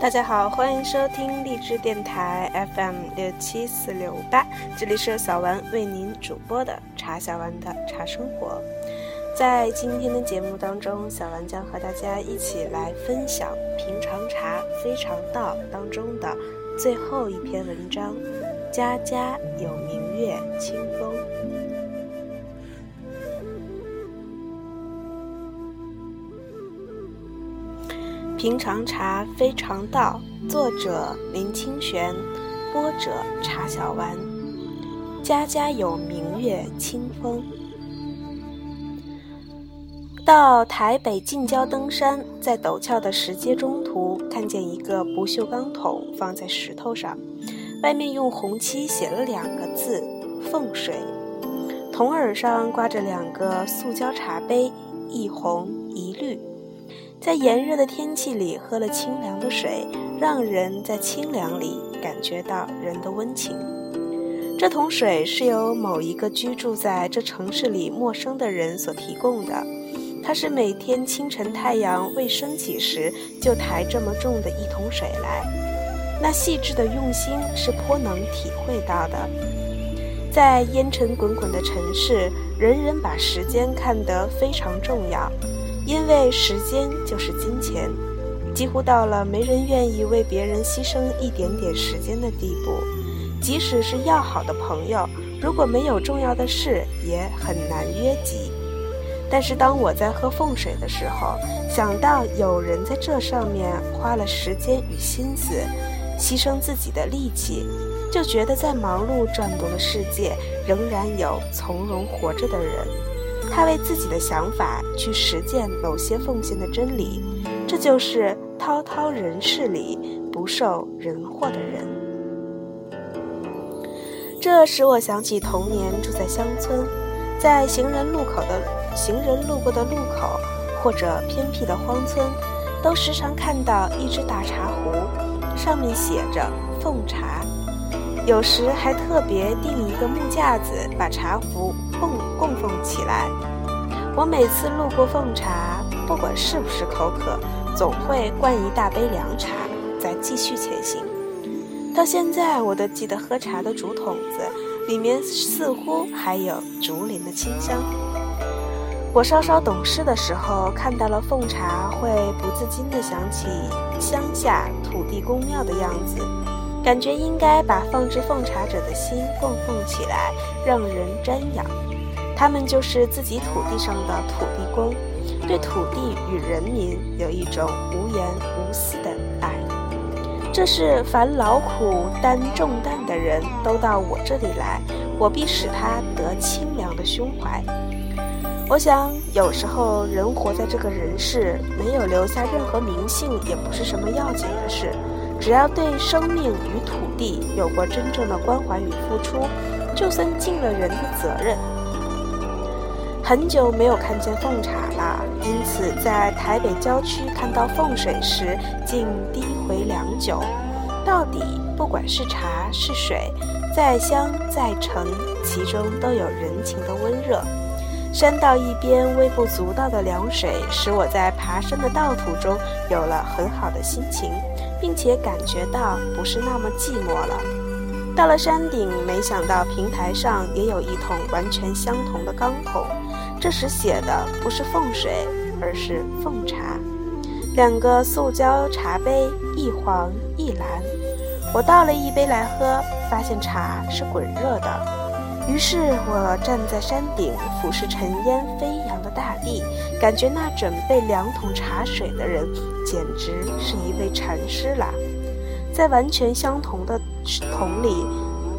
大家好，欢迎收听荔枝电台 FM 六七四六八，这里是小丸为您主播的茶小丸的茶生活。在今天的节目当中，小丸将和大家一起来分享《平常茶非常道》当中的最后一篇文章：家家有明月清风。平常茶非常道，作者林清玄，播者茶小丸。家家有明月清风。到台北近郊登山，在陡峭的石阶中途，看见一个不锈钢桶放在石头上，外面用红漆写了两个字“凤水”，桶耳上挂着两个塑胶茶杯，一红一绿。在炎热的天气里喝了清凉的水，让人在清凉里感觉到人的温情。这桶水是由某一个居住在这城市里陌生的人所提供的，他是每天清晨太阳未升起时就抬这么重的一桶水来，那细致的用心是颇能体会到的。在烟尘滚滚的城市，人人把时间看得非常重要。因为时间就是金钱，几乎到了没人愿意为别人牺牲一点点时间的地步。即使是要好的朋友，如果没有重要的事，也很难约集。但是当我在喝凤水的时候，想到有人在这上面花了时间与心思，牺牲自己的力气，就觉得在忙碌转动的世界，仍然有从容活着的人。他为自己的想法去实践某些奉献的真理，这就是滔滔人世里不受人祸的人。这使我想起童年住在乡村，在行人路口的行人路过的路口，或者偏僻的荒村，都时常看到一只大茶壶，上面写着“奉茶”。有时还特别钉一个木架子，把茶壶供奉起来。我每次路过奉茶，不管是不是口渴，总会灌一大杯凉茶，再继续前行。到现在，我都记得喝茶的竹筒子里面似乎还有竹林的清香。我稍稍懂事的时候，看到了奉茶，会不自禁地想起乡下土地公庙的样子。感觉应该把放置奉茶者的心供奉起来，让人瞻仰。他们就是自己土地上的土地公，对土地与人民有一种无言无私的爱。这是凡劳苦担重担的人都到我这里来，我必使他得清凉的胸怀。我想，有时候人活在这个人世，没有留下任何名姓，也不是什么要紧的事。只要对生命与土地有过真正的关怀与付出，就算尽了人的责任。很久没有看见奉茶了，因此在台北郊区看到奉水时，竟低回良久。到底不管是茶是水，再香再沉，其中都有人情的温热。山道一边微不足道的凉水，使我在爬山的道途中有了很好的心情。并且感觉到不是那么寂寞了。到了山顶，没想到平台上也有一桶完全相同的钢桶，这时写的不是凤水，而是凤茶。两个塑胶茶杯，一黄一蓝。我倒了一杯来喝，发现茶是滚热的。于是我站在山顶，俯视尘烟飞扬的大地，感觉那准备两桶茶水的人，简直是一位禅师啦。在完全相同的桶里，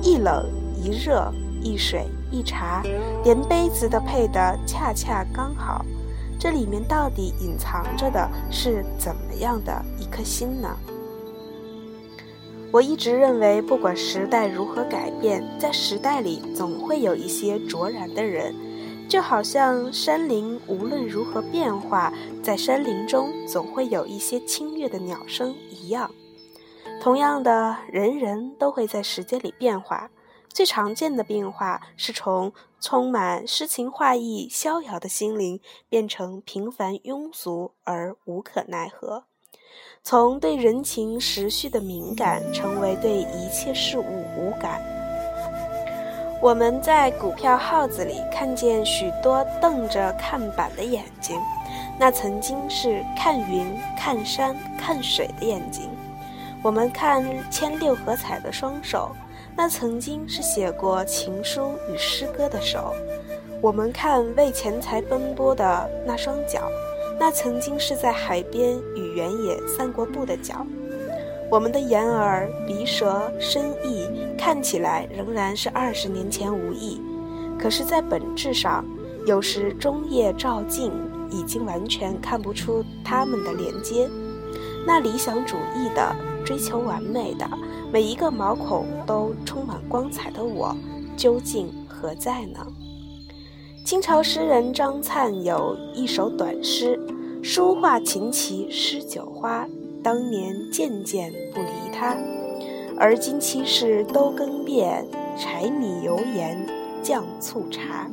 一冷一热，一水一茶，连杯子都配得恰恰刚好。这里面到底隐藏着的是怎么样的一颗心呢？我一直认为，不管时代如何改变，在时代里总会有一些卓然的人，就好像山林无论如何变化，在山林中总会有一些清越的鸟声一样。同样的，人人都会在时间里变化。最常见的变化是从充满诗情画意、逍遥的心灵，变成平凡庸俗而无可奈何。从对人情时序的敏感，成为对一切事物无感。我们在股票号子里看见许多瞪着看板的眼睛，那曾经是看云、看山、看水的眼睛；我们看牵六合彩的双手，那曾经是写过情书与诗歌的手；我们看为钱财奔波的那双脚。那曾经是在海边与原野散过步的脚，我们的眼耳鼻舌身意看起来仍然是二十年前无异，可是，在本质上，有时中夜照镜，已经完全看不出它们的连接。那理想主义的、追求完美的、每一个毛孔都充满光彩的我，究竟何在呢？清朝诗人张灿有一首短诗：“书画琴棋诗酒花，当年件件不离他。而今七事都更变，柴米油盐酱醋茶。”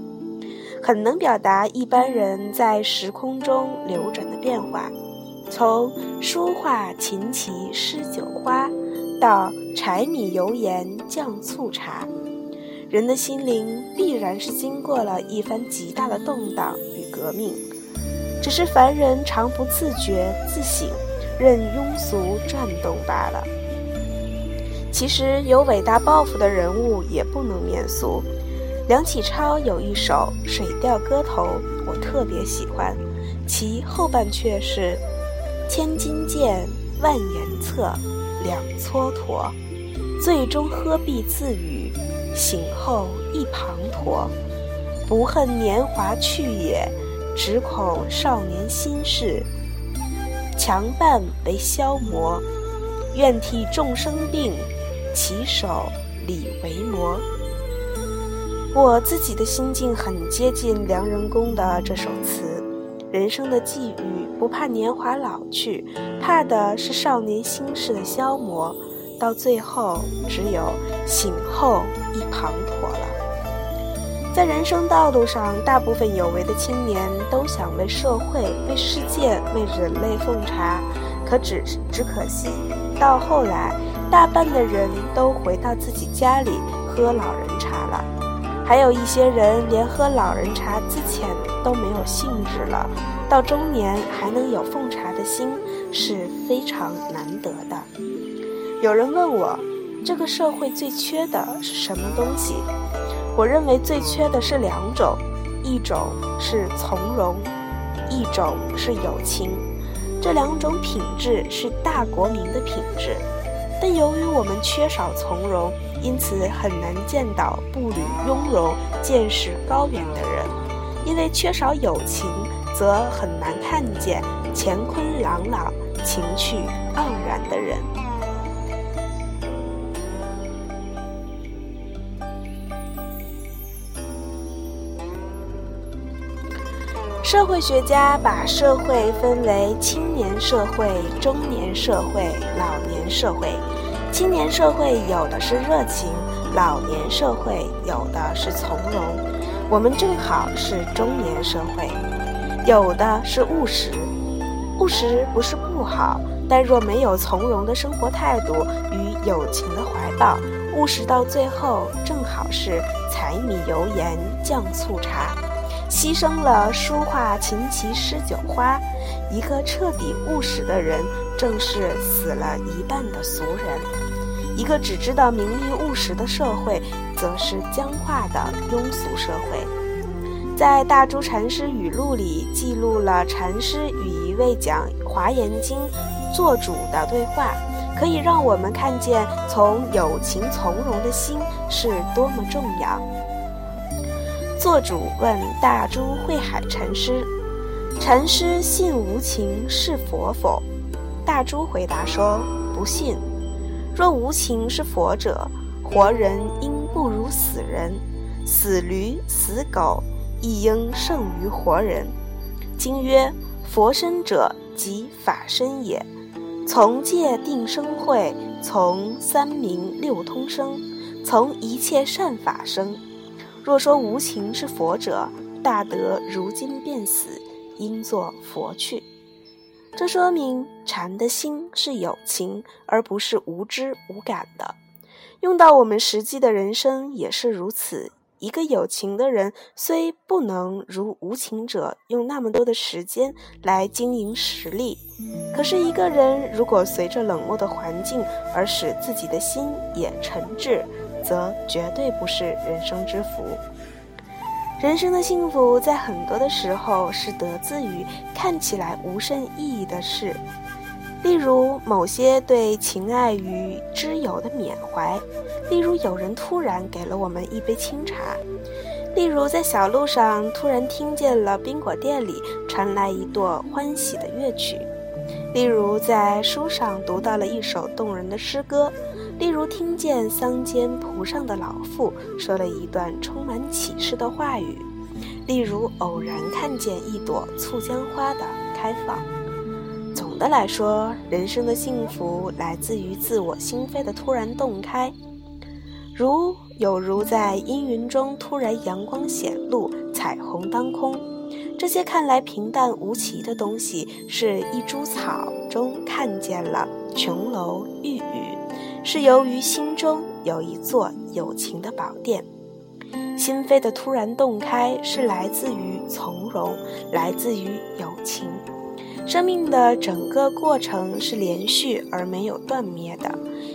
很能表达一般人在时空中流转的变化，从书画琴棋诗酒花，到柴米油盐酱醋茶。人的心灵必然是经过了一番极大的动荡与革命，只是凡人常不自觉自省，任庸俗转动罢了。其实有伟大抱负的人物也不能免俗。梁启超有一首《水调歌头》，我特别喜欢，其后半阙是：“千金剑，万言策，两蹉跎，最终何必自语。”醒后一滂沱，不恨年华去也，只恐少年心事强伴为消磨。愿替众生病，起手理为魔。我自己的心境很接近梁仁公的这首词。人生的际遇，不怕年华老去，怕的是少年心事的消磨。到最后，只有醒后一滂沱了。在人生道路上，大部分有为的青年都想为社会、为世界、为人类奉茶，可只只可惜，到后来，大半的人都回到自己家里喝老人茶了。还有一些人连喝老人茶之前都没有兴致了。到中年还能有奉茶的心，是非常难得的。有人问我，这个社会最缺的是什么东西？我认为最缺的是两种，一种是从容，一种是友情。这两种品质是大国民的品质，但由于我们缺少从容，因此很难见到步履雍容、见识高远的人；因为缺少友情，则很难看见乾坤朗朗、情趣盎然的人。社会学家把社会分为青年社会、中年社会、老年社会。青年社会有的是热情，老年社会有的是从容。我们正好是中年社会，有的是务实。务实不是不好，但若没有从容的生活态度与友情的怀抱，务实到最后正好是柴米油盐酱醋茶。牺牲了书画琴棋诗酒花，一个彻底务实的人，正是死了一半的俗人；一个只知道名利务实的社会，则是僵化的庸俗社会。在大珠禅师语录里，记录了禅师与一位讲《华严经》做主的对话，可以让我们看见从有情从容的心是多么重要。作主问大珠慧海禅师：“禅师信无情是佛否？”大珠回答说：“不信。若无情是佛者，活人应不如死人，死驴死狗亦应胜于活人。经曰：佛身者即法身也。从戒定生慧，从三明六通生，从一切善法生。”若说无情是佛者，大德如今便死，应作佛去。这说明禅的心是有情，而不是无知无感的。用到我们实际的人生也是如此。一个有情的人，虽不能如无情者用那么多的时间来经营实力，可是一个人如果随着冷漠的环境而使自己的心也沉滞，则绝对不是人生之福。人生的幸福，在很多的时候是得自于看起来无甚意义的事，例如某些对情爱与知友的缅怀，例如有人突然给了我们一杯清茶，例如在小路上突然听见了宾果店里传来一段欢喜的乐曲，例如在书上读到了一首动人的诗歌。例如，听见乡间蒲上的老妇说了一段充满启示的话语；例如，偶然看见一朵醋浆花的开放。总的来说，人生的幸福来自于自我心扉的突然洞开，如有如在阴云中突然阳光显露，彩虹当空。这些看来平淡无奇的东西，是一株草中看见了琼楼玉宇。是由于心中有一座友情的宝殿，心扉的突然洞开是来自于从容，来自于友情。生命的整个过程是连续而没有断灭的，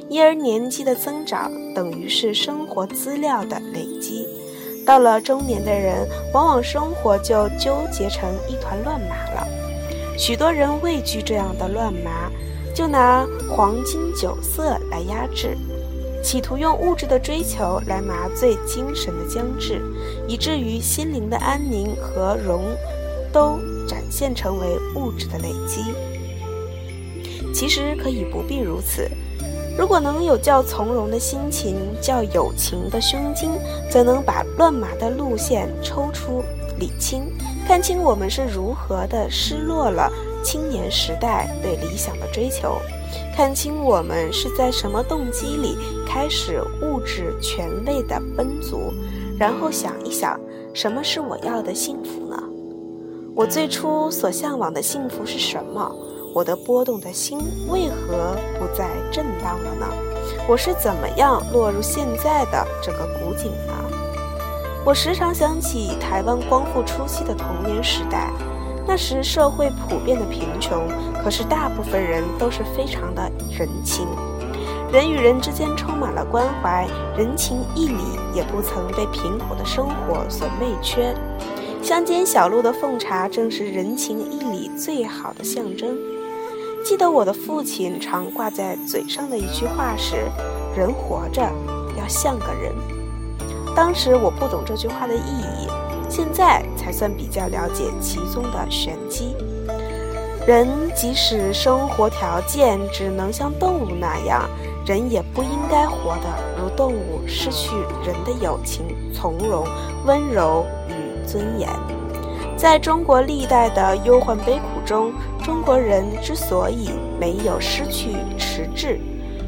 因而年纪的增长等于是生活资料的累积。到了中年的人，往往生活就纠结成一团乱麻了。许多人畏惧这样的乱麻。就拿黄金酒色来压制，企图用物质的追求来麻醉精神的僵滞，以至于心灵的安宁和荣都展现成为物质的累积。其实可以不必如此。如果能有较从容的心情，较有情的胸襟，则能把乱麻的路线抽出、理清，看清我们是如何的失落了。青年时代对理想的追求，看清我们是在什么动机里开始物质权位的奔足，然后想一想，什么是我要的幸福呢？我最初所向往的幸福是什么？我的波动的心为何不再震荡了呢？我是怎么样落入现在的这个古井呢？我时常想起台湾光复初期的童年时代。那时社会普遍的贫穷，可是大部分人都是非常的人情，人与人之间充满了关怀，人情义理也不曾被贫苦的生活所媚缺。乡间小路的奉茶，正是人情义理最好的象征。记得我的父亲常挂在嘴上的一句话是：“人活着要像个人。”当时我不懂这句话的意义。现在才算比较了解其中的玄机。人即使生活条件只能像动物那样，人也不应该活得如动物，失去人的友情、从容、温柔与尊严。在中国历代的忧患悲苦中，中国人之所以没有失去迟滞，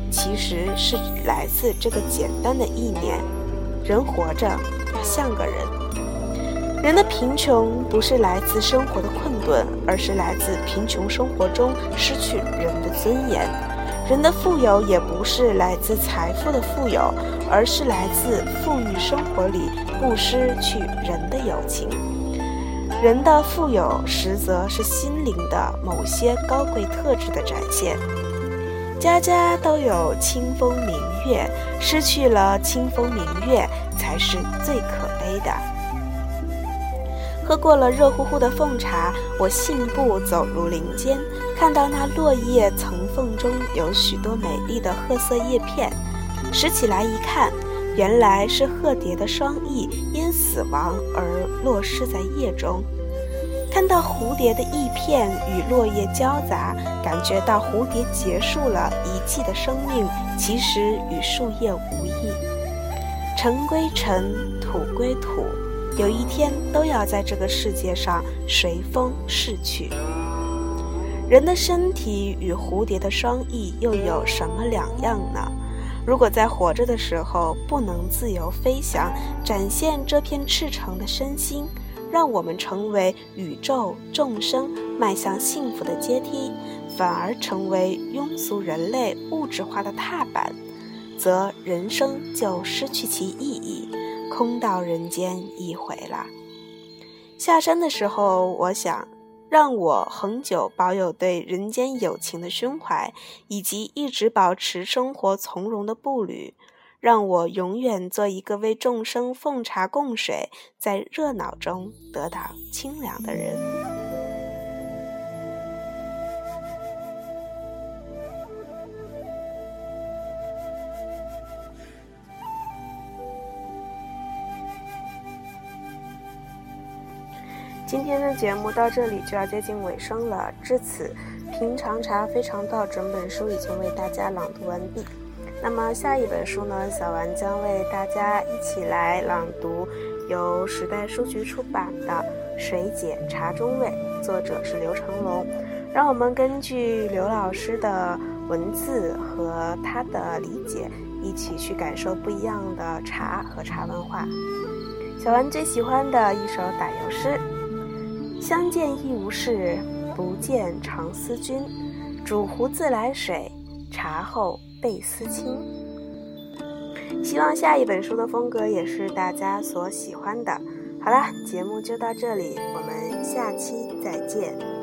其实是来自这个简单的意念：人活着要像个人。人的贫穷不是来自生活的困顿，而是来自贫穷生活中失去人的尊严；人的富有也不是来自财富的富有，而是来自富裕生活里不失去人的友情。人的富有实则是心灵的某些高贵特质的展现。家家都有清风明月，失去了清风明月，才是最可悲的。喝过了热乎乎的凤茶，我信步走入林间，看到那落叶层缝中有许多美丽的褐色叶片，拾起来一看，原来是鹤蝶的双翼因死亡而落失在叶中。看到蝴蝶的翼片与落叶交杂，感觉到蝴蝶结束了一季的生命，其实与树叶无异。尘归尘，土归土。有一天都要在这个世界上随风逝去。人的身体与蝴蝶的双翼又有什么两样呢？如果在活着的时候不能自由飞翔，展现这片赤诚的身心，让我们成为宇宙众生迈向幸福的阶梯，反而成为庸俗人类物质化的踏板，则人生就失去其意义，空到人间一回了。下山的时候，我想。让我恒久保有对人间友情的胸怀，以及一直保持生活从容的步履，让我永远做一个为众生奉茶供水，在热闹中得到清凉的人。今天的节目到这里就要接近尾声了，至此，《平常茶非常道》整本书已经为大家朗读完毕。那么下一本书呢？小丸将为大家一起来朗读由时代书局出版的《水解茶中味》，作者是刘成龙。让我们根据刘老师的文字和他的理解，一起去感受不一样的茶和茶文化。小丸最喜欢的一首打油诗。相见亦无事，不见常思君。煮壶自来水，茶后倍思亲。希望下一本书的风格也是大家所喜欢的。好了，节目就到这里，我们下期再见。